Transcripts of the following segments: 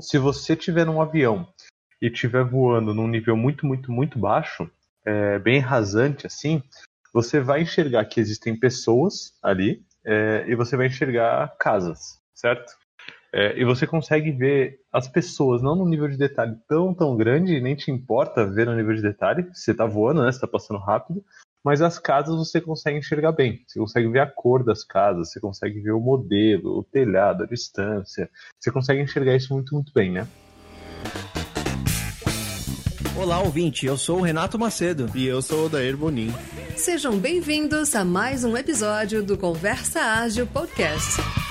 se você tiver num avião e estiver voando num nível muito, muito, muito baixo, é, bem rasante assim, você vai enxergar que existem pessoas ali é, e você vai enxergar casas, certo? É, e você consegue ver as pessoas, não num nível de detalhe tão, tão grande, nem te importa ver no nível de detalhe, você está voando, né? Você está passando rápido, mas as casas você consegue enxergar bem. Você consegue ver a cor das casas, você consegue ver o modelo, o telhado, a distância. Você consegue enxergar isso muito, muito bem, né? Olá, ouvinte. Eu sou o Renato Macedo. E eu sou o Dair Bonin. Sejam bem-vindos a mais um episódio do Conversa Ágil Podcast.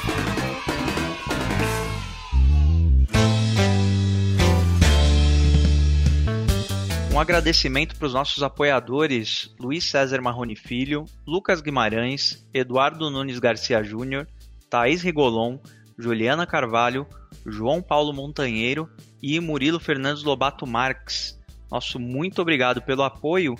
Um agradecimento para os nossos apoiadores Luiz César Marrone Filho, Lucas Guimarães, Eduardo Nunes Garcia Júnior, Thaís Rigolon, Juliana Carvalho, João Paulo Montanheiro e Murilo Fernandes Lobato Marques. Nosso muito obrigado pelo apoio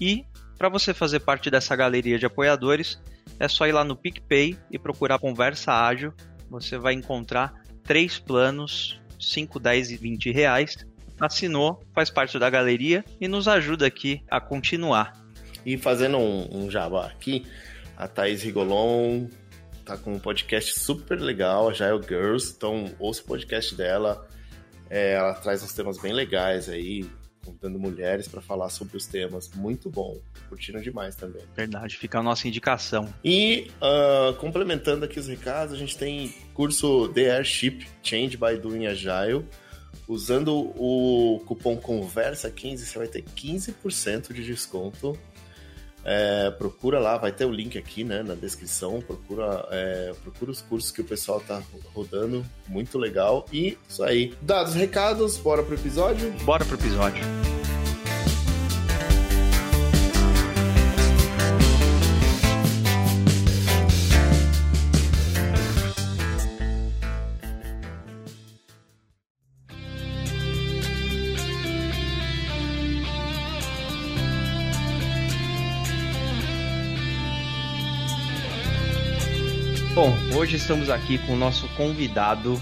e para você fazer parte dessa galeria de apoiadores, é só ir lá no PicPay e procurar Conversa Ágil. Você vai encontrar três planos, 5, 10 e 20 reais. Assinou, faz parte da galeria e nos ajuda aqui a continuar. E fazendo um, um jabá aqui, a Thaís Rigolon tá com um podcast super legal, a Agile Girls. Então, ouça o podcast dela. É, ela traz uns temas bem legais aí, convidando mulheres para falar sobre os temas. Muito bom. Curtiram demais também. Verdade, fica a nossa indicação. E uh, complementando aqui os recados, a gente tem curso The Airship Change by Doing Agile. Usando o cupom CONVERSA15, você vai ter 15% de desconto é, procura lá, vai ter o link aqui né, na descrição. Procura, é, procura os cursos que o pessoal tá rodando, muito legal. E isso aí. Dados recados, bora pro episódio? Bora pro episódio. Bom, hoje estamos aqui com o nosso convidado,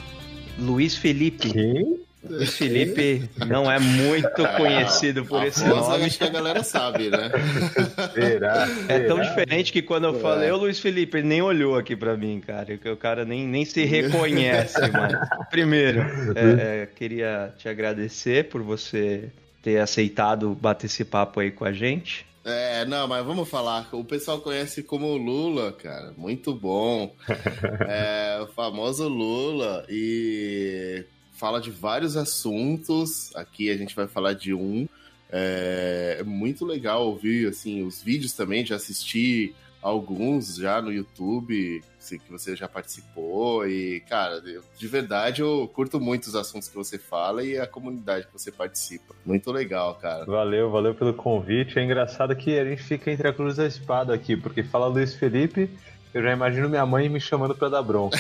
Luiz Felipe. Quem? Luiz Felipe não é muito conhecido por esse nome. Acho que a galera sabe, né? Será? É tão diferente que quando eu falei, ô Luiz Felipe, ele nem olhou aqui pra mim, cara. O cara nem, nem se reconhece, mano. Primeiro, é, é, queria te agradecer por você ter aceitado bater esse papo aí com a gente. É, não, mas vamos falar. O pessoal conhece como Lula, cara. Muito bom. É, o famoso Lula. E fala de vários assuntos. Aqui a gente vai falar de um. É, é muito legal ouvir assim os vídeos também. Já assisti alguns já no YouTube que você já participou e cara de verdade eu curto muito os assuntos que você fala e a comunidade que você participa muito legal cara Valeu, valeu pelo convite. É engraçado que a gente fica entre a cruz e a espada aqui, porque fala Luiz Felipe, eu já imagino minha mãe me chamando pra dar bronca.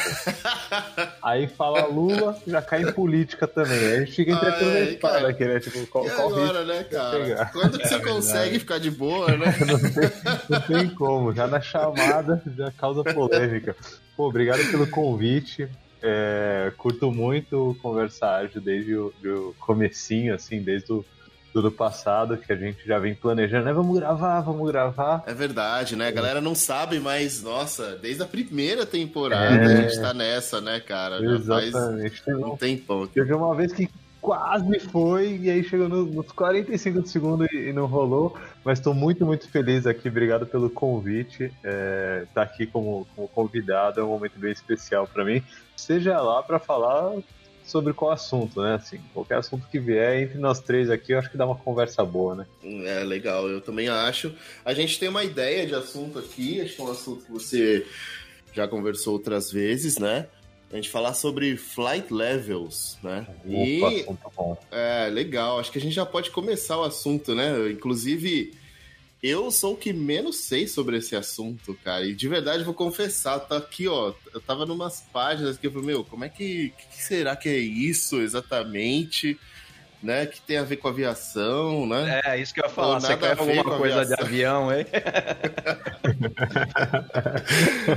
Aí fala Lula, já cai em política também. Aí a gente fica entre a cruz e a espada aqui, né? Tipo, qual, e qual agora né cara pegar? quando que É você verdade. consegue ficar de boa né não, tem, não tem como. Já na chamada já causa polêmica. Pô, obrigado pelo convite. É, curto muito conversar desde o do comecinho, assim, desde o do ano passado, que a gente já vem planejando, né? Vamos gravar, vamos gravar. É verdade, né? A galera não sabe, mas, nossa, desde a primeira temporada É. a gente tá nessa, né, cara? Já faz Exatamente. um tempão. aqui. Teve uma vez que quase foi, e aí chegou no- nos 45 do segundo e, não rolou. Mas estou muito, muito feliz aqui. Obrigado pelo convite. É, tá aqui como, como convidado é um momento bem especial para mim. Seja lá para falar sobre qual assunto, né? Assim, qualquer assunto que vier entre nós três aqui, eu acho que dá uma conversa boa, né? É legal, eu também acho. A gente tem uma ideia de assunto aqui, acho que é um assunto que você já conversou outras vezes, né? A gente falar sobre flight levels, né? E Opa, assunto bom. É, legal. Acho que a gente já pode começar o assunto, né? Inclusive, eu sou o que menos sei sobre esse assunto, cara. E de verdade, vou confessar, tá aqui, ó. Eu tava numas páginas que eu falei, meu, como é que, que será que é isso exatamente? né? Que tem a ver com aviação, né? É, isso que eu ia falar. Você quer alguma coisa de avião, hein?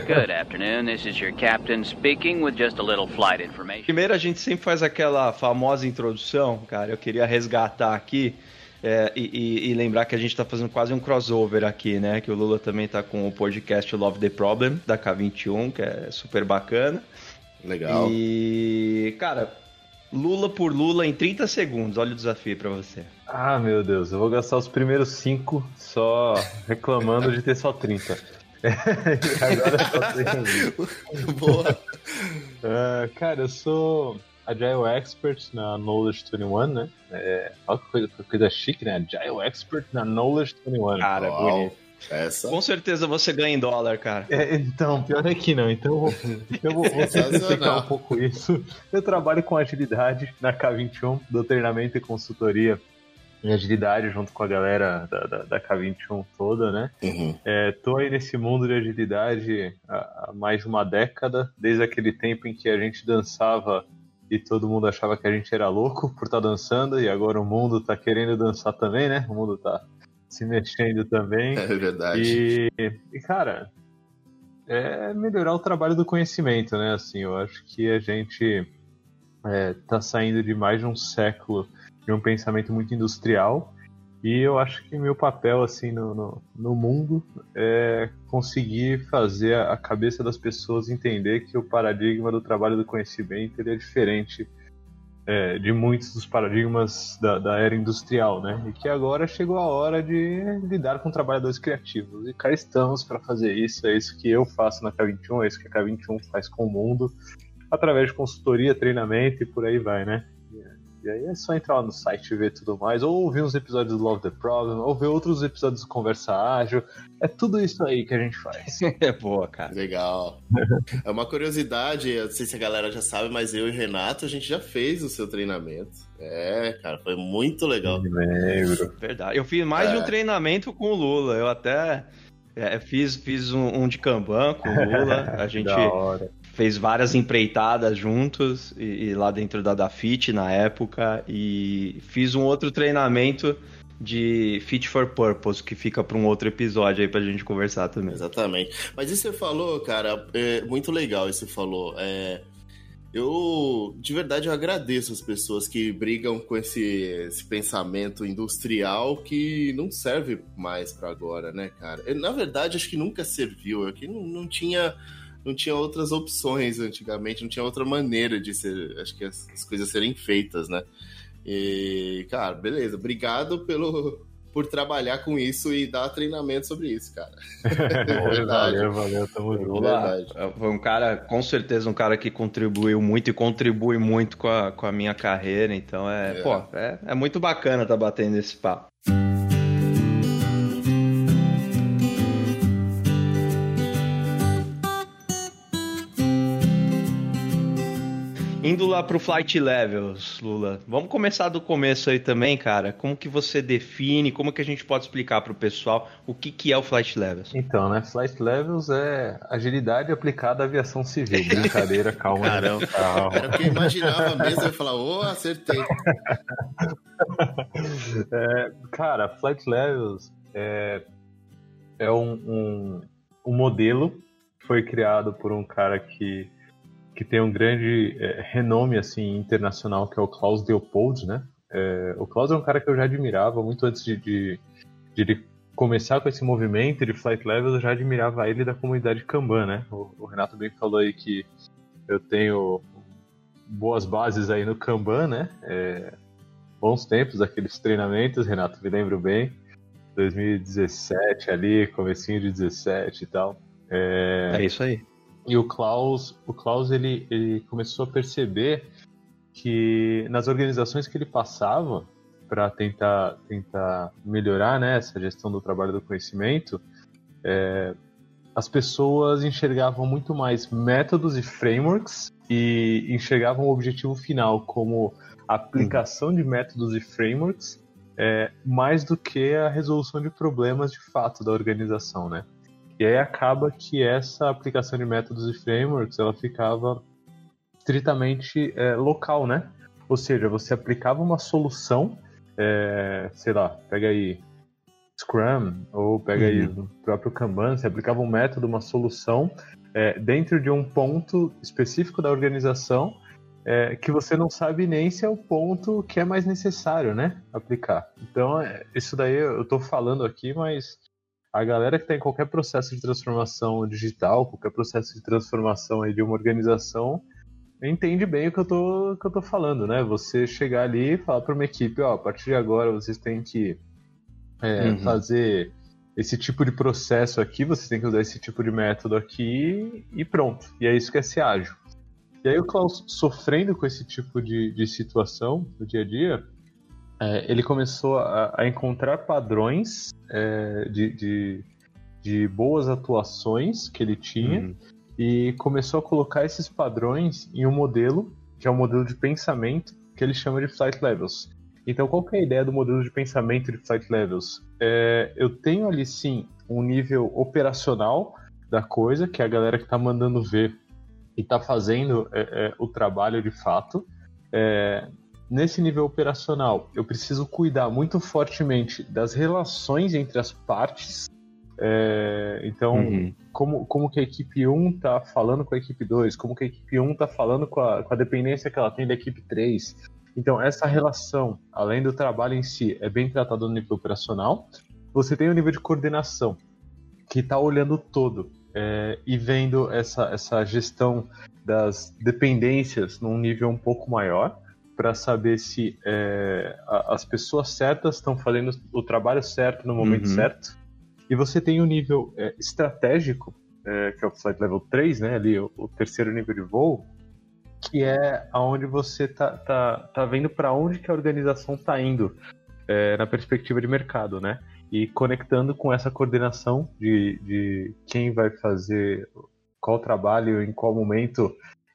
Good afternoon, this is your captain speaking with just a little flight information. Primeiro a gente sempre faz aquela famosa introdução, cara. Eu queria resgatar aqui. É, e, e, lembrar que a gente está fazendo quase um crossover aqui, né? Que o Lula também está com o podcast Love the Problem, da K21, que é super bacana. Legal. E, cara, Lula por Lula em 30 segundos. Olha o desafio para você. Ah, meu Deus, eu vou gastar os primeiros 5 só reclamando de ter só 30. Agora só 30 Boa. Uh, cara, eu sou Agile Expert na Knowledge 21, né? É, olha que coisa, coisa chique, né? Agile Expert na Knowledge 21. Cara, Uau. bonito. Essa. Com certeza você ganha em dólar, cara. É, então, pior é que não. Então eu vou, eu vou, vou explicar um pouco isso. Eu trabalho com agilidade na K21, do treinamento e consultoria em agilidade junto com a galera da, da, da K21 toda, né? Uhum. É, tô aí nesse mundo de agilidade há, há mais de uma década, desde aquele tempo em que a gente dançava e todo mundo achava que a gente era louco por estar tá dançando, e agora o mundo tá querendo dançar também, né? O mundo tá se mexendo também. É verdade. E, e, cara, é melhorar o trabalho do conhecimento, né? Assim, eu acho que a gente é, tá saindo de mais de um século de um pensamento muito industrial e eu acho que meu papel assim no, no, no, mundo é conseguir fazer a cabeça das pessoas entender que o paradigma do trabalho do conhecimento ele é diferente é, de muitos dos paradigmas da, da, era industrial, né? E que agora chegou a hora de lidar com trabalhadores criativos. E cá estamos para fazer isso. É isso que eu faço na K21, é isso que a K21 faz com o mundo, através de consultoria, treinamento e por aí vai, né? E aí é só entrar lá no site e ver tudo mais, ou ouvir uns episódios do Love the Problem, ou ver outros episódios do Conversa Ágil. É tudo isso aí que a gente faz. é boa, cara. Legal. é uma curiosidade, eu não sei se a galera já sabe, mas eu e Renato, a gente já fez o seu treinamento. É, cara, foi muito legal. Me lembro. Verdade. Eu fiz mais é. de um treinamento com o Lula. Eu até é, fiz, fiz um, um, de Kanban com o Lula. A gente fez várias empreitadas juntos e, e lá dentro da Dafit na época e fiz um outro treinamento de Fit for Purpose, que fica para um outro episódio aí pra gente conversar também. Exatamente. Mas isso você falou, cara, é muito legal isso você falou. É, eu, de verdade, eu agradeço as pessoas que brigam com esse, esse pensamento industrial que não serve mais para agora, né, cara? Na verdade, acho que nunca serviu. Aqui não, não tinha não tinha outras opções antigamente, não tinha outra maneira de ser, acho que as, as coisas serem feitas, né? E, cara, beleza. Obrigado pelo, por trabalhar com isso e dar treinamento sobre isso, cara. valeu, valeu, tamo junto. É foi um cara, com certeza, um cara que contribuiu muito e contribui muito com a, com a minha carreira, então é, é. pô, é, é muito bacana estar tá batendo esse papo. Lá pro Flight Levels, Lula. Vamos começar do começo aí também, cara. Como que você define, como que a gente pode explicar pro pessoal o que, que é o Flight Levels? Então, né, Flight Levels é agilidade aplicada à aviação civil. Brincadeira, calma. Caramba, calma. Era o que eu imaginava mesmo, eu ia falar, ô, oh, acertei. é, cara, Flight Levels é, é um, um, um modelo que foi criado por um cara que que tem um grande é, renome assim internacional, que é o Klaus Leopold, né? É, o Klaus é um cara que eu já admirava muito antes de, de, de ele começar com esse movimento de flight levels, eu já admirava ele da comunidade Kanban, né? O, o, Renato bem falou aí que eu tenho boas bases aí no Kanban, né? É, bons tempos aqueles treinamentos, Renato, me lembro bem. 2017 ali, comecinho de 17 e tal. É, é isso aí. E o Klaus, o Klaus ele, ele começou a perceber que nas organizações que ele passava para tentar, tentar melhorar né, essa gestão do trabalho do conhecimento, é, as pessoas enxergavam muito mais métodos e frameworks e enxergavam o objetivo final como aplicação de métodos e frameworks é, mais do que a resolução de problemas de fato da organização, né? E aí acaba que essa aplicação de métodos e frameworks ela ficava estritamente é, local, né? Ou seja, você aplicava uma solução, é, sei lá, pega aí Scrum, ou pega aí Uhum. o próprio Kanban, você aplicava um método, uma solução, é, dentro de um ponto específico da organização, é, que você não sabe nem se é o ponto que é mais necessário, né? Aplicar. Então, é, isso daí eu tô falando aqui, mas a galera que está em qualquer processo de transformação digital, qualquer processo de transformação aí de uma organização, entende bem o que eu tô, que eu tô falando, né? Você chegar ali e falar para uma equipe, ó, a partir de agora vocês têm que é, Uhum. fazer esse tipo de processo aqui, vocês têm que usar esse tipo de método aqui e pronto. E é isso que é ser ágil. E aí o Klaus, sofrendo com esse tipo de, de situação no dia a dia, é, ele começou a, a encontrar padrões é, de, de, de boas atuações que ele tinha Uhum. e começou a colocar esses padrões em um modelo, que é um modelo de pensamento, que ele chama de Flight Levels. Então, qual que é a ideia do modelo de pensamento de Flight Levels? É, eu tenho ali, sim, um nível operacional da coisa, que é a galera que está mandando ver e está fazendo é, é, o trabalho de fato. Nesse nível operacional, eu preciso cuidar muito fortemente das relações entre as partes. É, então, Uhum. como, como que a equipe 1 tá falando com a equipe 2, como que a equipe 1 tá falando com a, com a dependência que ela tem da equipe 3. Então, essa relação, além do trabalho em si, é bem tratada no nível operacional. Você tem o nível de coordenação, que está olhando todo é, e vendo essa, essa gestão das dependências num nível um pouco maior, para saber se é, a- as pessoas certas estão fazendo o trabalho certo no momento Uhum. certo. E você tem o nível é, estratégico, é, que é o Flight Level 3, né, ali, o, o terceiro nível de voo, que é aonde você tá, tá, tá vendo para onde que a organização tá indo é, na perspectiva de mercado, né? E conectando com essa coordenação de, de quem vai fazer qual trabalho, em qual momento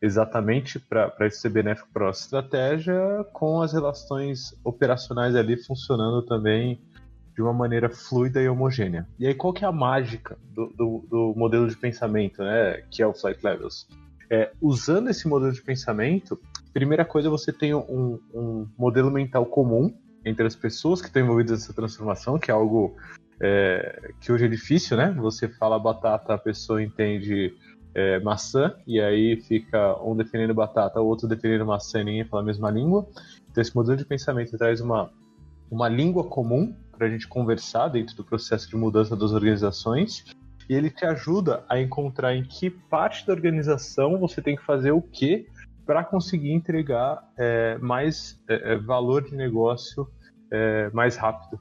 exatamente para isso ser benéfico para a estratégia, com as relações operacionais ali funcionando também de uma maneira fluida e homogênea. E aí qual que é a mágica do, do, do modelo de pensamento, né, que é o Flight Levels? É, usando esse modelo de pensamento, primeira coisa você tem um, um modelo mental comum entre as pessoas que estão envolvidas nessa transformação, que é algo é, que hoje é difícil, né? Você fala batata, a pessoa entende é, maçã, e aí fica um defendendo batata, o outro defendendo maçã e fala a mesma língua. Então esse modelo de pensamento traz uma, uma língua comum para a gente conversar dentro do processo de mudança das organizações, e ele te ajuda a encontrar em que parte da organização você tem que fazer o que para conseguir entregar é, mais é, é, valor de negócio é, mais rápido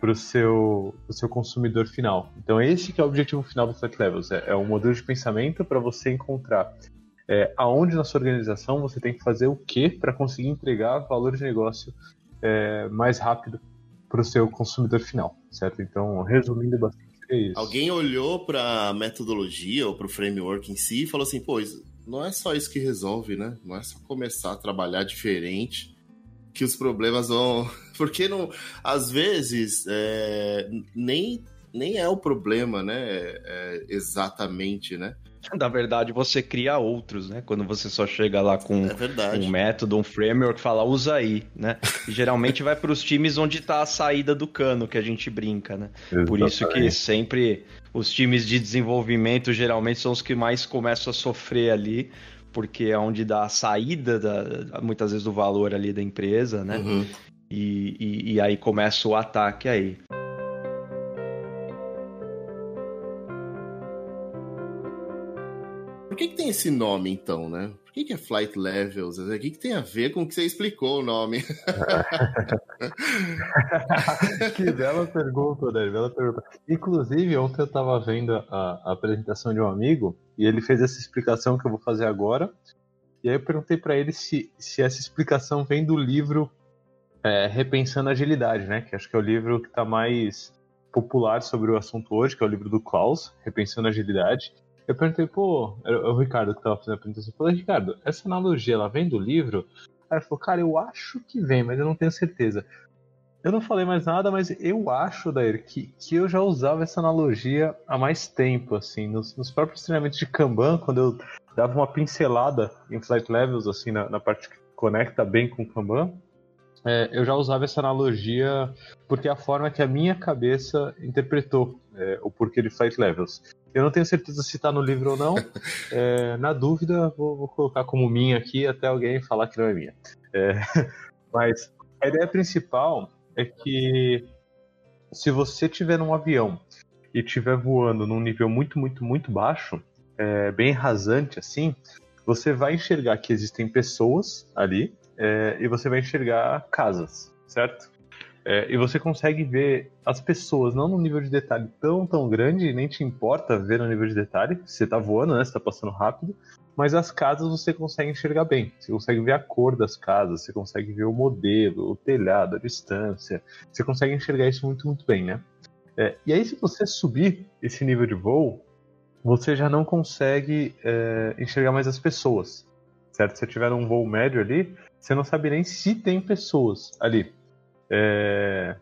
para o seu, pro seu consumidor final. Então esse que é o objetivo final do Flat Levels, é, é um modelo de pensamento para você encontrar é, aonde na sua organização você tem que fazer o que para conseguir entregar valor de negócio é, mais rápido para o seu consumidor final, certo? Então, resumindo bastante, é isso. Alguém olhou para a metodologia ou para o framework em si e falou assim: pô, não é só isso que resolve, né? Não é só começar a trabalhar diferente que os problemas vão. Porque não, às vezes é, nem, nem é o problema, né? É, exatamente, né? Na verdade, você cria outros, né? Quando você só chega lá com É um método, um framework, fala, usa aí, né? E geralmente vai para os times onde tá a saída do cano, que a gente brinca, né? Por isso que Exatamente. sempre os times de desenvolvimento geralmente são os que mais começam a sofrer ali, porque é onde dá a saída, da, muitas vezes, do valor ali da empresa, né? Uhum. E, e, e aí começa o ataque aí. Esse nome, então, né? Por que, que é Flight Levels? O que, que tem a ver com o que você explicou o nome? que bela pergunta, Dani, bela pergunta. Inclusive, ontem eu estava vendo a, a apresentação de um amigo e ele fez essa explicação que eu vou fazer agora. E aí eu perguntei para ele se, se essa explicação vem do livro é, Repensando Agilidade, né? Que acho que é o livro que está mais popular sobre o assunto hoje, que é o livro do Klaus, Repensando Agilidade. Eu perguntei, pô, era o Ricardo que estava fazendo a apresentação. Eu falei, Ricardo, essa analogia, ela vem do livro? Aí ele falou, cara, eu acho que vem, mas eu não tenho certeza. Eu não falei mais nada, mas eu acho, Dair, que, que eu já usava essa analogia há mais tempo, assim, nos, nos próprios treinamentos de Kanban, quando eu dava uma pincelada em flight levels, assim, na, na parte conecta bem com Kanban, é, eu já usava essa analogia porque é a forma que a minha cabeça interpretou é, o porquê de Flight Levels. Eu não tenho certeza se está no livro ou não. É, na dúvida, vou, vou, colocar como minha aqui até alguém falar que não é minha. É, mas a ideia principal é que se você estiver num avião e estiver voando num nível muito, muito, muito baixo, é, bem rasante assim, você vai enxergar que existem pessoas ali é, e você vai enxergar casas, certo? É, e você consegue ver as pessoas, não num nível de detalhe tão, tão grande, nem te importa ver no nível de detalhe, você tá voando, né? Você tá passando rápido, mas as casas você consegue enxergar bem. Você consegue ver a cor das casas, você consegue ver o modelo, o telhado, a distância. Você consegue enxergar isso muito, muito bem, né? É, e aí, se você subir esse nível de voo, você já não consegue é, enxergar mais as pessoas, certo? Se tiver um voo médio ali, você não sabe nem se tem pessoas ali. É...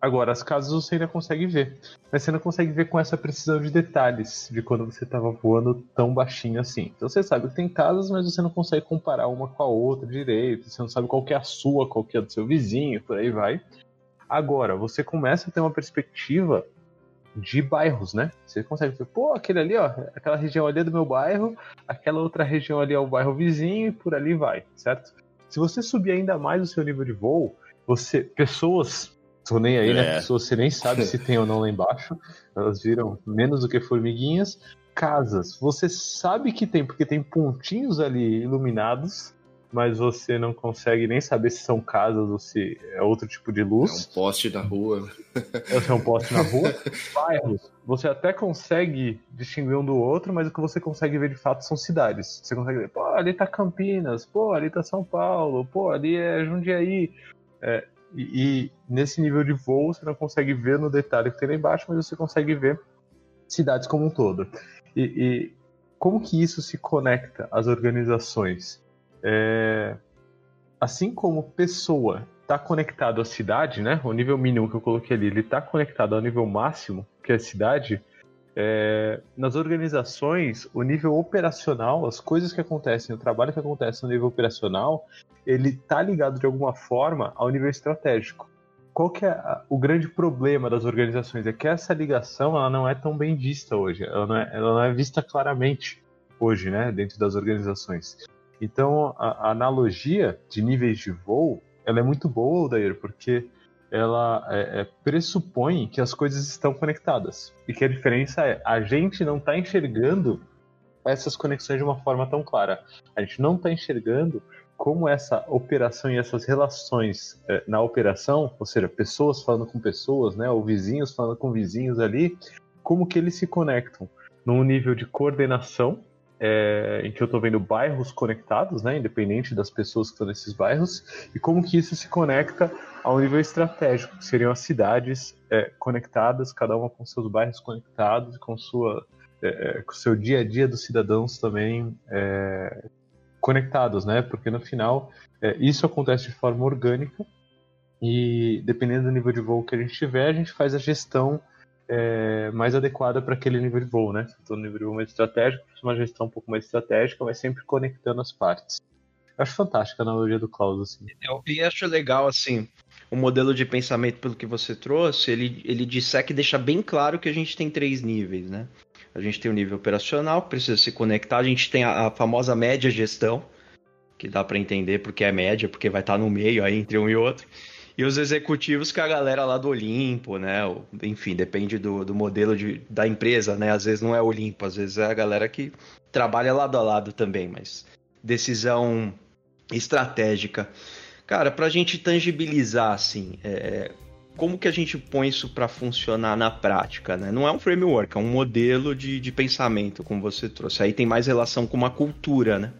Agora, as casas você ainda consegue ver, mas você não consegue ver com essa precisão de detalhes de quando você estava voando tão baixinho assim. Então você sabe que tem casas, mas você não consegue comparar uma com a outra direito, você não sabe qual é a sua, qual é a do seu vizinho, por aí vai. Agora, você começa a ter uma perspectiva de bairros, né? Você consegue ver, pô, aquele ali, ó, aquela região ali é do meu bairro, aquela outra região ali é o bairro vizinho e por ali vai, certo? Se você subir ainda mais o seu nível de voo, você, pessoas, tô nem aí, né? é. né? Pessoas você nem sabe se tem ou não lá embaixo, elas viram menos do que formiguinhas. Casas, você sabe que tem, porque tem pontinhos ali iluminados, mas você não consegue nem saber se são casas ou se é outro tipo de luz. É um poste na rua. É um poste na rua. Bairros, você até consegue distinguir um do outro, mas o que você consegue ver de fato são cidades. Você consegue ver, pô, ali tá Campinas, pô, ali tá São Paulo, pô, ali é Jundiaí. É, e, e nesse nível de voo você não consegue ver no detalhe que tem lá embaixo, mas você consegue ver cidades como um todo. E, e como que isso se conecta às organizações? É... Assim como pessoa está conectado à cidade, né? O nível mínimo que eu coloquei ali, ele está conectado ao nível máximo, que é a cidade. É... nas organizações, o nível operacional, as coisas que acontecem, o trabalho que acontece no nível operacional, ele está ligado de alguma forma ao nível estratégico. Qual que é o grande problema das organizações? É que essa ligação ela não é tão bem vista hoje, ela não é, ela não é vista claramente hoje, né, dentro das organizações. Então, a, a analogia de níveis de voo, ela é muito boa, Odair, porque ela é, é, pressupõe que as coisas estão conectadas. E que a diferença é, a gente não está enxergando essas conexões de uma forma tão clara. A gente não está enxergando como essa operação e essas relações é, na operação, ou seja, pessoas falando com pessoas, né, ou vizinhos falando com vizinhos ali, como que eles se conectam num nível de coordenação é, em que eu estou vendo bairros conectados, né, independente das pessoas que estão nesses bairros, e como que isso se conecta ao nível estratégico, que seriam as cidades é, conectadas, cada uma com seus bairros conectados, com sua é, é com seu dia a dia dos cidadãos também é, conectados, né? Porque no final é, isso acontece de forma orgânica e dependendo do nível de voo que a gente tiver, a gente faz a gestão é, mais adequada para aquele nível de voo, né? No nível de voo mais estratégico, uma gestão um pouco mais estratégica, mas sempre conectando as partes. Eu acho fantástica a analogia do Klaus, assim. Eu acho legal, assim, o modelo de pensamento pelo que você trouxe, ele, ele disseca e deixa bem claro que a gente tem três níveis, né? A gente tem o nível operacional, que precisa se conectar, a gente tem a, a famosa média gestão, que dá para entender porque é média, porque vai estar no meio aí entre um e outro e os executivos que a galera lá do Olimpo, né? Enfim, depende do, do modelo de, da empresa, né? Às vezes não é Olimpo, às vezes é a galera que trabalha lado a lado também, mas decisão estratégica. Cara, para a gente tangibilizar, assim, é, como que a gente põe isso para funcionar na prática, né? Não é um framework, é um modelo de, de pensamento, como você trouxe. Aí tem mais relação com uma cultura, né?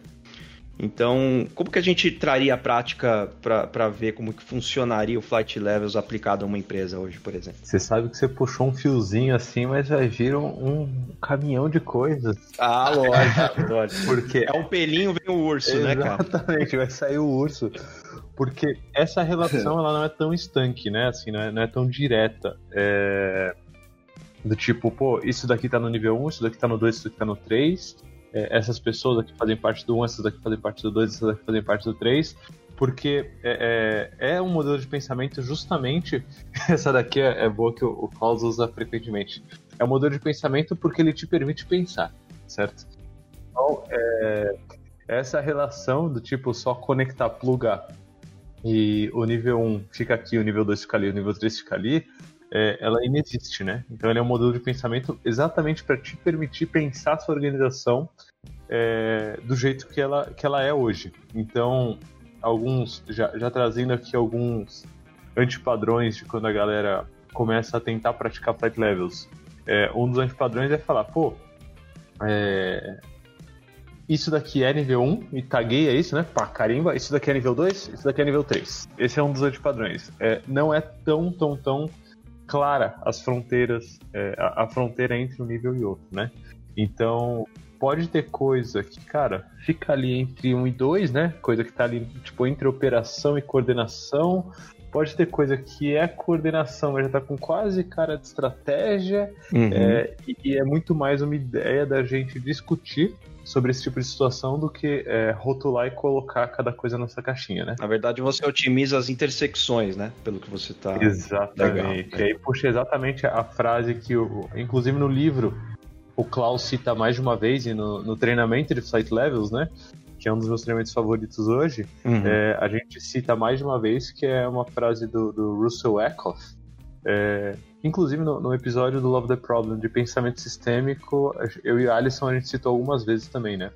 Então, como que a gente traria a prática para ver como que funcionaria o Flight Levels aplicado a uma empresa hoje, por exemplo? Você sabe que você puxou um fiozinho assim, mas vai vir um, caminhão de coisas. Ah, lógico, lógico. Porque é um pelinho, vem o urso, né, cara? Exatamente, vai sair o urso. Porque essa relação ela não é tão estanque, né? Assim, não é, não é tão direta. É... Do tipo, pô, isso daqui tá no nível 1, isso daqui tá no 2, isso daqui tá no 3 é, essas pessoas aqui fazem parte do 1, essas daqui fazem parte do 2, essas daqui fazem parte do 3, porque é, é, é um modelo de pensamento justamente. Essa daqui é, é boa que o, o Klaus usa frequentemente. É um modelo de pensamento porque ele te permite pensar, certo? Então, é, essa relação do tipo só conectar, plugar e o nível 1 fica aqui, o nível 2 fica ali, o nível 3 fica ali, é, ela inexiste, né? Então ele é um modelo de pensamento exatamente para te permitir pensar a sua organização é, do jeito que ela, que ela é hoje. Então, alguns, já, já trazendo aqui alguns antipadrões de quando a galera começa a tentar praticar flight levels. É, um dos antipadrões é falar, pô, é, isso daqui é nível 1, e taguei é isso, né? Pá, carimba, isso daqui é nível 2, isso daqui é nível 3. Esse é um dos antipadrões. É, não é tão, tão, tão clara as fronteiras, é, a, a, fronteira entre um nível e outro, né? Então, pode ter coisa que, cara, fica ali entre 1 e 2, né? Coisa que tá ali, tipo, entre operação e coordenação. Pode ter coisa que é coordenação, mas já tá com quase cara de estratégia. Uhum. É, e, e é muito mais uma ideia da gente discutir sobre esse tipo de situação do que é, rotular e colocar cada coisa nessa caixinha, né? Na verdade, você otimiza as intersecções, né? Pelo que você está. Exatamente. Legal, E aí puxa exatamente a frase que, o, inclusive no livro, o Klaus cita mais de uma vez e no, no treinamento de Flight Levels, né? que é um dos meus treinamentos favoritos hoje, uhum. é, a gente cita mais de uma vez que é uma frase do, do Russell Eckhoff, é, Inclusive, no, no, episódio do Love the Problem de pensamento sistêmico, eu e a Alison a gente citou algumas vezes também, né?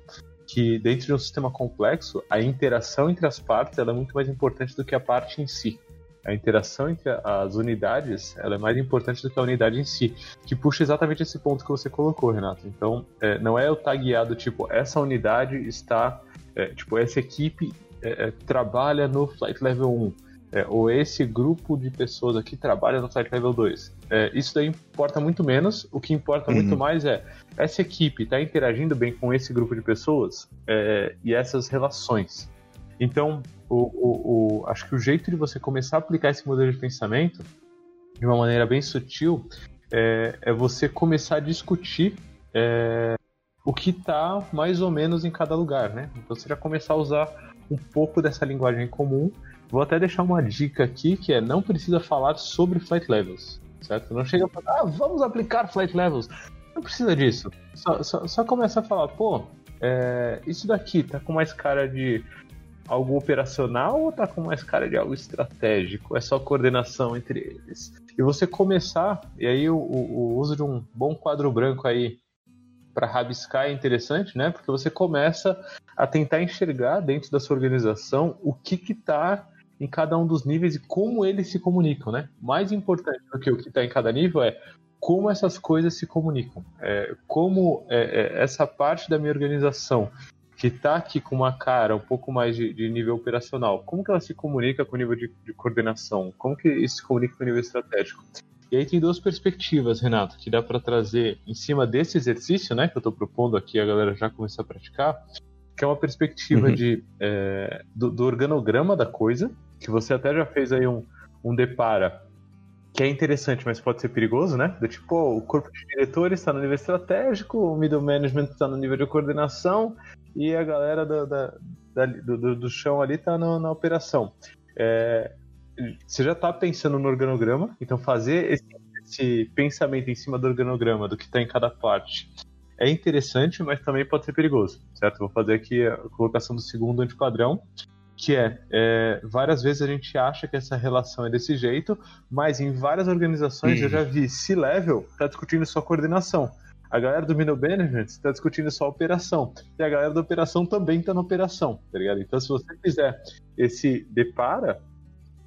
Que dentro de um sistema complexo, a interação entre as partes é muito mais importante do que a parte em si. A interação entre as unidades é mais importante do que a unidade em si, que puxa exatamente esse ponto que você colocou, Renato. Então, é, não é eu estar guiado, tipo, essa unidade está, é, tipo, essa equipe é, é trabalha no Flight Level 1 é, ou esse grupo de pessoas aqui trabalha no Flight Level 2. É, isso daí importa muito menos. O que importa uhum. muito mais é essa equipe está interagindo bem com esse grupo de pessoas é, e essas relações. Então, o, o, o, acho que o jeito de você começar a aplicar esse modelo de pensamento de uma maneira bem sutil é, é você começar a discutir é, o que está mais ou menos em cada lugar, né? Então, você já começar a usar um pouco dessa linguagem comum Vou até deixar uma dica aqui que é não precisa falar sobre flight levels, certo? Não chega a ah, vamos aplicar flight levels. Não precisa disso. Só, só, só começa a falar, pô, é, isso daqui tá com mais cara de algo operacional ou tá com mais cara de algo estratégico? É só coordenação entre eles. E você começar, e aí o, o, o uso de um bom quadro branco aí para rabiscar é interessante, né? Porque você começa a tentar enxergar dentro da sua organização o que que tá em cada um dos níveis e como eles se comunicam, né? Mais importante do que o que está em cada nível é como essas coisas se comunicam, é, como é, é, essa parte da minha organização que está aqui com uma cara um pouco mais de, de, nível operacional, como que ela se comunica com o nível de, de, coordenação, como que isso se comunica com o nível estratégico. E aí tem duas perspectivas, Renato, que dá para trazer em cima desse exercício, né, que eu estou propondo aqui a galera já começar a praticar, que é uma perspectiva uhum. de, é, do, do, organograma da coisa, que você até já fez aí um, um depara, que é interessante, mas pode ser perigoso, né? Do tipo, oh, o corpo de diretores está no nível estratégico, o middle management está no nível de coordenação e a galera do, da, da, do, do chão ali está na operação. É, você já está pensando no organograma, então fazer esse, esse pensamento em cima do organograma, do que está em cada parte, é interessante, mas também pode ser perigoso, certo? Vou fazer aqui a colocação do segundo antipadrão, que é, é, várias vezes a gente acha que essa relação é desse jeito, mas em várias organizações eu já vi C-Level tá discutindo só coordenação. A galera do Middle Management está discutindo só operação. E a galera da operação também está na operação, tá ligado? Então, se você fizer esse depara,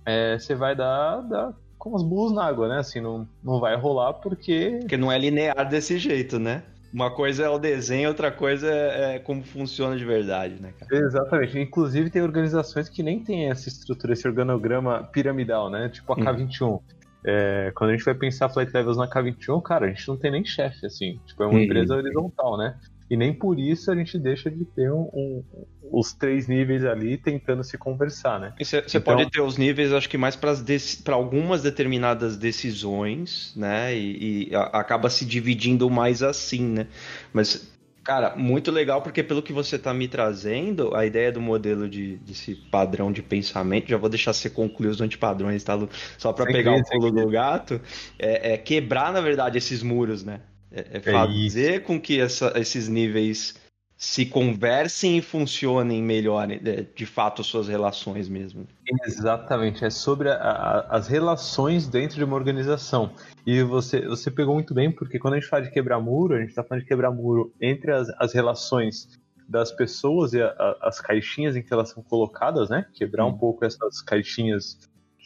é, você vai dar, dar com os burros na água, né? Assim, não, não vai rolar porque. Porque não é linear desse jeito, né? Uma coisa é o desenho, outra coisa é, é como funciona de verdade, né, cara? Exatamente. Inclusive tem organizações que nem tem essa estrutura, esse organograma piramidal, né? Tipo a K21. Hum. É, quando a gente vai pensar flight levels na K21, cara, a gente não tem nem chefe, assim. Tipo, é uma hum. empresa horizontal, né? E nem por isso a gente deixa de ter um, um, os três níveis ali tentando se conversar, né? Você então... pode ter os níveis, acho que mais para algumas determinadas decisões, né? E, e acaba se dividindo mais assim, né? Mas Cara, muito legal, porque pelo que você está me trazendo, a ideia do modelo de, desse padrão de pensamento, já vou deixar você concluir os antipadrões, tá, Lu? Só para pegar o pulo do gato, é, é, quebrar, na verdade, esses muros, né? É, é, é fazer com que essa, esses níveis se conversem e funcionem melhor, né, de fato, suas relações mesmo. Exatamente, é sobre a, a, as relações dentro de uma organização. E você, você pegou muito bem, porque quando a gente fala de quebrar muro, a gente está falando de quebrar muro entre as, as relações das pessoas e a, as caixinhas em que elas são colocadas, né? Quebrar hum. um pouco essas caixinhas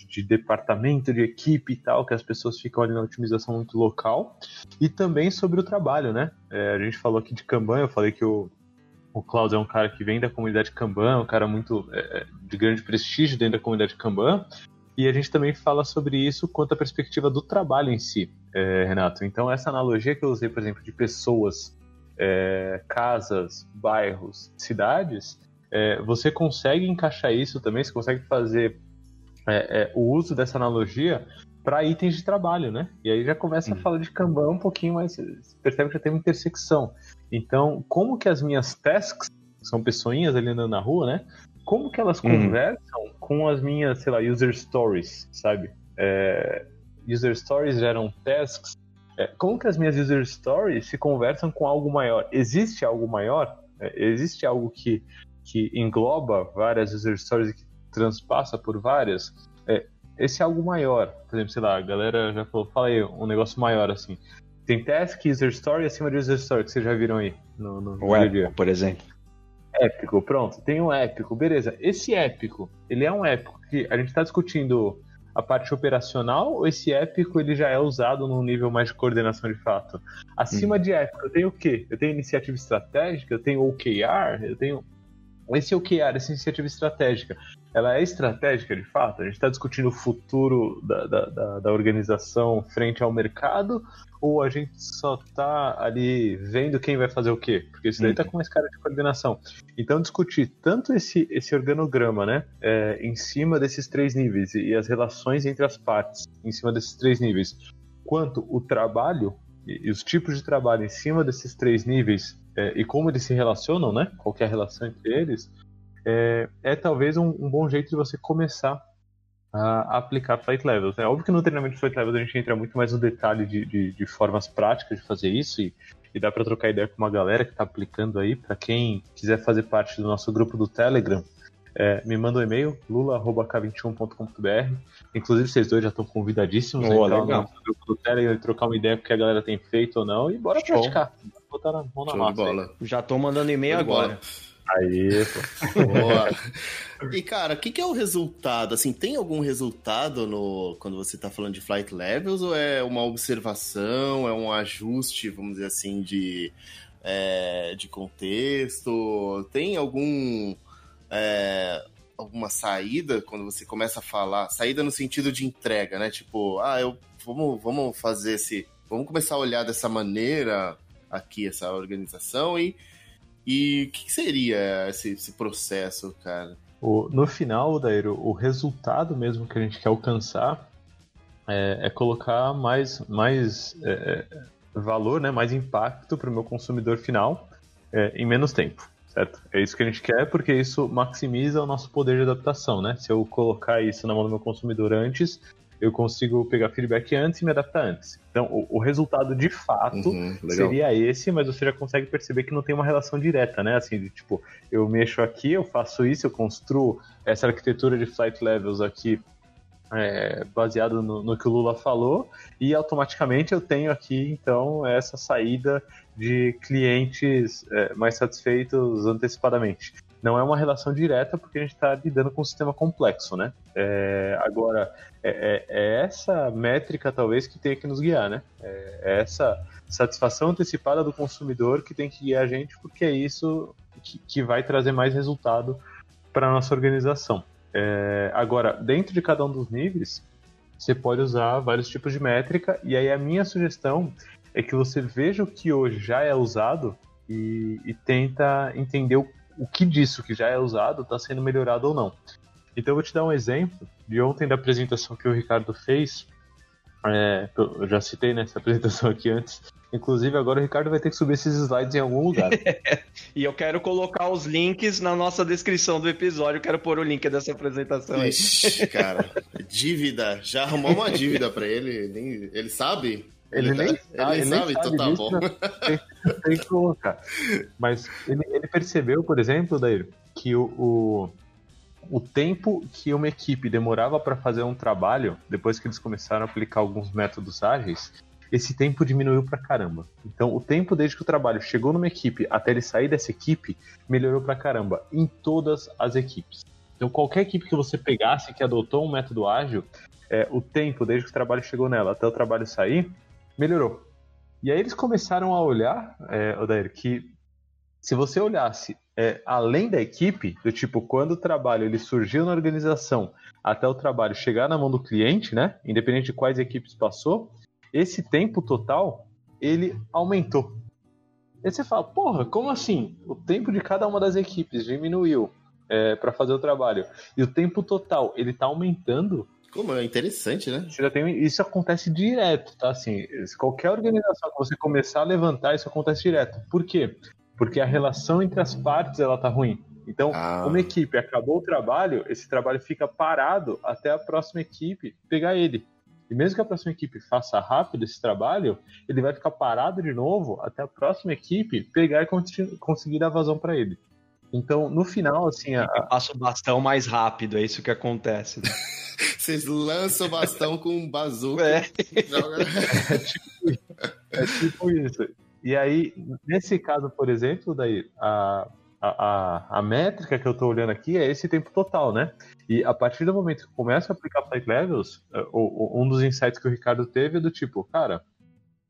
de departamento, de equipe e tal, que as pessoas ficam ali na otimização muito local. E também sobre o trabalho, né? É, a gente falou aqui de Kanban, eu falei que o, o Klaus é um cara que vem da comunidade Kanban, um cara muito é, é, de grande prestígio dentro da comunidade Kanban. E a gente também fala sobre isso quanto à perspectiva do trabalho em si, é, Renato. Então, essa analogia que eu usei, por exemplo, de pessoas, é, casas, bairros, cidades, é, você consegue encaixar isso também, você consegue fazer é, é, o uso dessa analogia para itens de trabalho, né? E aí já começa a falar de Kanban um pouquinho mais, percebe que já tem uma intersecção. Então, como que as minhas tasks, são pessoinhas ali andando na rua, né? Como que elas uhum. conversam com as minhas, sei lá, user stories, sabe? É, user stories geram tasks. É, como que as minhas user stories se conversam com algo maior? Existe algo maior? É, existe algo que, que engloba várias user stories e que transpassa por várias? É, esse é algo maior. Por exemplo, sei lá, a galera já falou, fala aí um negócio maior assim. Tem task, user story acima de user story que vocês já viram aí no, no o épico, por exemplo. Épico, pronto. Tem um épico, beleza. Esse épico, ele é um épico que a gente está discutindo a parte operacional ou esse épico ele já é usado num nível mais de coordenação de fato? Acima hum. de épico, eu tenho o quê? Eu tenho iniciativa estratégica, eu tenho OKR, eu tenho esse OKR, essa iniciativa estratégica, ela é estratégica de fato? A gente está discutindo o futuro da, da, da, da, organização frente ao mercado ou a gente só está ali vendo quem vai fazer o quê? Porque isso daí está com uma escala de coordenação. Então, discutir tanto esse, esse organograma, né, é, em cima desses três níveis e as relações entre as partes em cima desses três níveis, quanto o trabalho e, e os tipos de trabalho em cima desses três níveis é, e como eles se relacionam, né? Qual é a relação entre eles, é, é talvez um, um, bom jeito de você começar a aplicar flight levels. É óbvio que no treinamento de flight levels a gente entra muito mais no detalhe de, de, de formas práticas de fazer isso e, e dá para trocar ideia com uma galera que está aplicando aí. Para quem quiser fazer parte do nosso grupo do Telegram, é, me manda um e-mail, lula.k21.com.br. Inclusive, vocês dois já estão convidadíssimos oh, a entrar no grupo do Telegram e trocar uma ideia do que a galera tem feito ou não. E bora Show. praticar. Botar na mão na massa. Bola. Já tô mandando e-mail agora. Aí, pô. Boa. E, cara, o que, que, é o resultado? Assim, tem algum resultado no quando você está falando de flight levels ou é uma observação, é um ajuste, vamos dizer assim, de, é, de contexto? Tem algum é, alguma saída quando você começa a falar, saída no sentido de entrega, né? Tipo, ah, eu vamos, vamos fazer esse, vamos começar a olhar dessa maneira aqui essa organização e e o que seria esse, esse processo, cara? O, no final, Dairo, o resultado mesmo que a gente quer alcançar é, é colocar mais, mais é, é valor, né, mais impacto para o meu consumidor final é, em menos tempo certo? É isso que a gente quer, porque isso maximiza o nosso poder de adaptação, né? Se eu colocar isso na mão do meu consumidor antes, eu consigo pegar feedback antes e me adaptar antes. Então, o, o resultado de fato uhum, seria esse, mas você já consegue perceber que não tem uma relação direta, né? Assim, de, tipo, eu mexo aqui, eu faço isso, eu construo essa arquitetura de flight levels aqui é, baseado no, no, que o Lula falou, e automaticamente eu tenho aqui, então, essa saída de clientes é, mais satisfeitos antecipadamente. Não é uma relação direta porque a gente está lidando com um sistema complexo, né? É, agora, é, é, é, essa métrica talvez que tenha que nos guiar, né? É, é essa satisfação antecipada do consumidor que tem que guiar a gente porque é isso que, que vai trazer mais resultado para a nossa organização. É, agora, dentro de cada um dos níveis, você pode usar vários tipos de métrica, e aí a minha sugestão é que você veja o que hoje já é usado e, e tenta entender o, o, que disso que já é usado está sendo melhorado ou não. Então eu vou te dar um exemplo de ontem da apresentação que o Ricardo fez. É, eu já citei nessa apresentação aqui antes, Inclusive, agora o Ricardo vai ter que subir esses slides em algum lugar. e eu quero colocar os links na nossa descrição do episódio. Eu quero pôr o link dessa apresentação aí. Ixi, cara, dívida. Já arrumou uma dívida pra ele? Ele, ele sabe? Ele, ele, nem, tá, ele, nem sabe, então tá bom. Tem, tem, que colocar. Mas ele, ele percebeu, por exemplo, Daír, que o, o, o, tempo que uma equipe demorava para fazer um trabalho, depois que eles começaram a aplicar alguns métodos ágeis, esse tempo diminuiu pra caramba. Então, o tempo desde que o trabalho chegou numa equipe até ele sair dessa equipe, melhorou pra caramba em todas as equipes. Então, qualquer equipe que você pegasse que adotou um método ágil, é, o tempo desde que o trabalho chegou nela até o trabalho sair, melhorou. E aí eles começaram a olhar, é, Odair, que se você olhasse é, além da equipe, do tipo, quando o trabalho ele surgiu na organização até o trabalho chegar na mão do cliente, né? Independente de quais equipes passou, esse tempo total ele aumentou. E você fala, porra, como assim? O tempo de cada uma das equipes diminuiu é, para fazer o trabalho e o tempo total ele está aumentando. Como é interessante, né? Tem, isso acontece direto, tá? Assim, qualquer organização que você começar a levantar, isso acontece direto. Por quê? Porque a relação entre as partes ela tá ruim. Então, ah. uma equipe acabou o trabalho, esse trabalho fica parado até a próxima equipe pegar ele. E mesmo que a próxima equipe faça rápido esse trabalho, ele vai ficar parado de novo até a próxima equipe pegar e conseguir dar vazão para ele. Então, no final, assim. A... Passa o bastão mais rápido, é isso que acontece. Né? Vocês lançam o bastão com um bazuca. É. é, tipo, é tipo isso. E aí, nesse caso, por exemplo, daí, a, a, a, métrica que eu estou olhando aqui é esse tempo total, né? E a partir do momento que começa a aplicar flight levels, é, um dos insights que o Ricardo teve é do tipo, cara,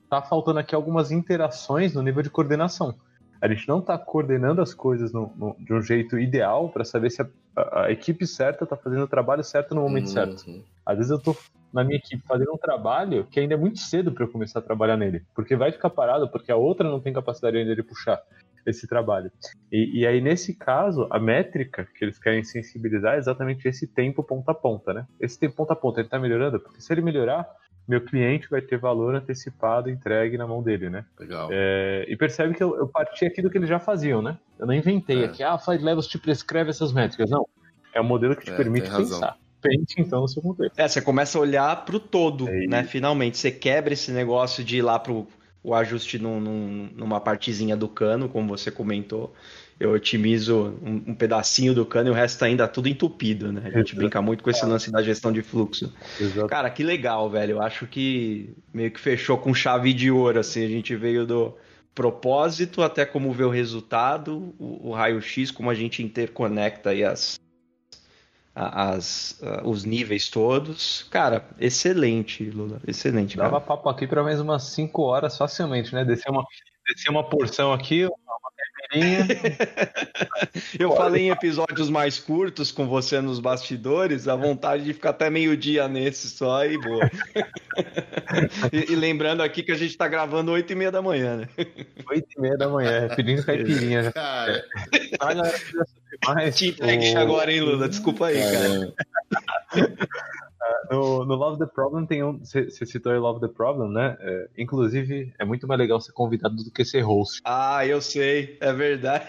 tá faltando aqui algumas interações no nível de coordenação. A gente não está coordenando as coisas no, no, de um jeito ideal para saber se a, a, a, equipe certa está fazendo o trabalho certo no momento uhum. certo. Às vezes eu estou na minha equipe fazendo um trabalho que ainda é muito cedo para eu começar a trabalhar nele, porque vai ficar parado porque a outra não tem capacidade ainda de puxar esse trabalho. E, e, aí, nesse caso, a métrica que eles querem sensibilizar é exatamente esse tempo ponta a ponta, né? Esse tempo ponta a ponta, ele tá melhorando? Porque se ele melhorar, meu cliente vai ter valor antecipado entregue na mão dele, né? Legal. É, e percebe que eu, eu, parti aqui do que eles já faziam, né? Eu não inventei é. aqui, ah, Flight Levels te prescreve essas métricas. Não. É um modelo que te é, permite pensar. Pense, então, no seu contexto. É, você começa a olhar pro todo, é né? Finalmente, você quebra esse negócio de ir lá pro o ajuste num, num, numa partezinha do cano, como você comentou. Eu otimizo um, um, pedacinho do cano e o resto ainda tudo entupido, né? A gente brinca muito com esse lance da gestão de fluxo. Exato. Cara, que legal, velho. Eu acho que meio que fechou com chave de ouro, assim. A gente veio do propósito até como ver o resultado, o, o raio-x, como a gente interconecta aí as, as, os níveis todos. Cara, excelente, Lula. Excelente. Dava cara. papo aqui para mais umas 5 horas facilmente, né? Descer uma, descer uma porção aqui, Eu falei em episódios mais curtos com você nos bastidores, a vontade de ficar até meio-dia nesse só e boa. e, e, lembrando aqui que a gente tá gravando 8 e meia da manhã, né? 8 e meia da manhã, pedindo caipirinha. Cara. É. Mas, Te entregue o... agora, hein, Lula? Desculpa aí, cara. No, no, Love the Problem tem um. Você citou aí Love the Problem, né? É, inclusive, é muito mais legal ser convidado do que ser host. Ah, eu sei, é verdade.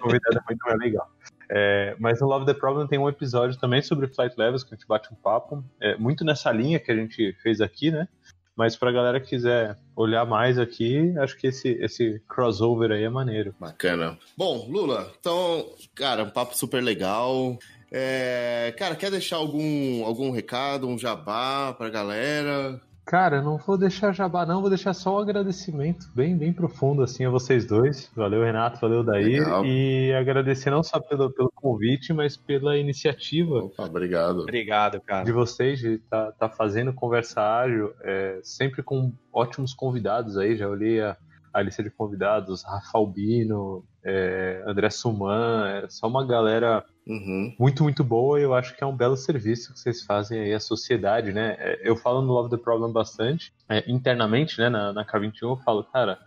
convidado é muito mais legal. É, mas no Love the Problem tem um episódio também sobre Flight Levels, que a gente bate um papo. É, muito nessa linha que a gente fez aqui, né? Mas pra galera que quiser olhar mais aqui, acho que esse, esse crossover aí é maneiro. Bacana. Bom, Lula, então, cara, um papo super legal. É, cara, quer deixar algum, algum recado, um jabá pra galera? Cara, não vou deixar jabá, não, vou deixar só um agradecimento bem, bem profundo assim a vocês dois. Valeu, Renato, valeu, Daí. E agradecer não só pelo, pelo convite, mas pela iniciativa. Opa, obrigado. Obrigado, cara. De vocês, de estar tá, tá fazendo conversa ágil, é, sempre com ótimos convidados aí. Já olhei a, a lista de convidados, Rafa Albino, é, André Suman, é só uma galera Uhum. Muito, muito boa. Eu acho que é um belo serviço que vocês fazem aí à sociedade, né? É, eu falo no Love the Problem bastante, é, internamente, né? Na, na K21 eu falo, cara,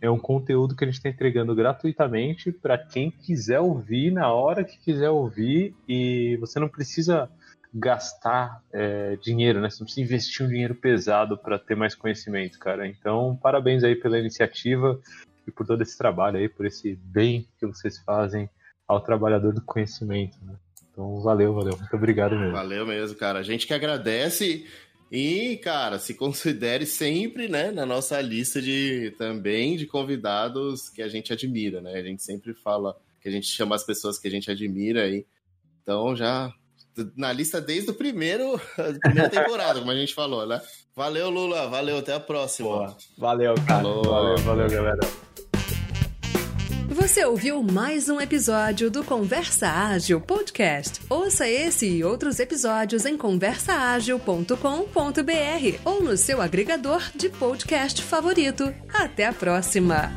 é um conteúdo que a gente está entregando gratuitamente para quem quiser ouvir na hora que quiser ouvir e você não precisa gastar é, dinheiro, né? Você não precisa investir um dinheiro pesado para ter mais conhecimento, cara. Então, parabéns aí pela iniciativa e por todo esse trabalho aí, por esse bem que vocês fazem ao trabalhador do conhecimento. Né? Então, valeu, valeu. Muito obrigado mesmo. Valeu mesmo, cara. A gente que agradece. E, cara, se considere sempre, né, na nossa lista de também de convidados que a gente admira, né? A gente sempre fala que a gente chama as pessoas que a gente admira aí. Então já na lista desde o primeiro a primeira temporada, como a gente falou, né? Valeu, Lula. Valeu, até a próxima. Boa. Valeu, cara. Falou. Valeu, valeu, galera. Você ouviu mais um episódio do Conversa Ágil Podcast. Ouça esse e outros episódios em conversaagil.com.br ou no seu agregador de podcast favorito. Até a próxima!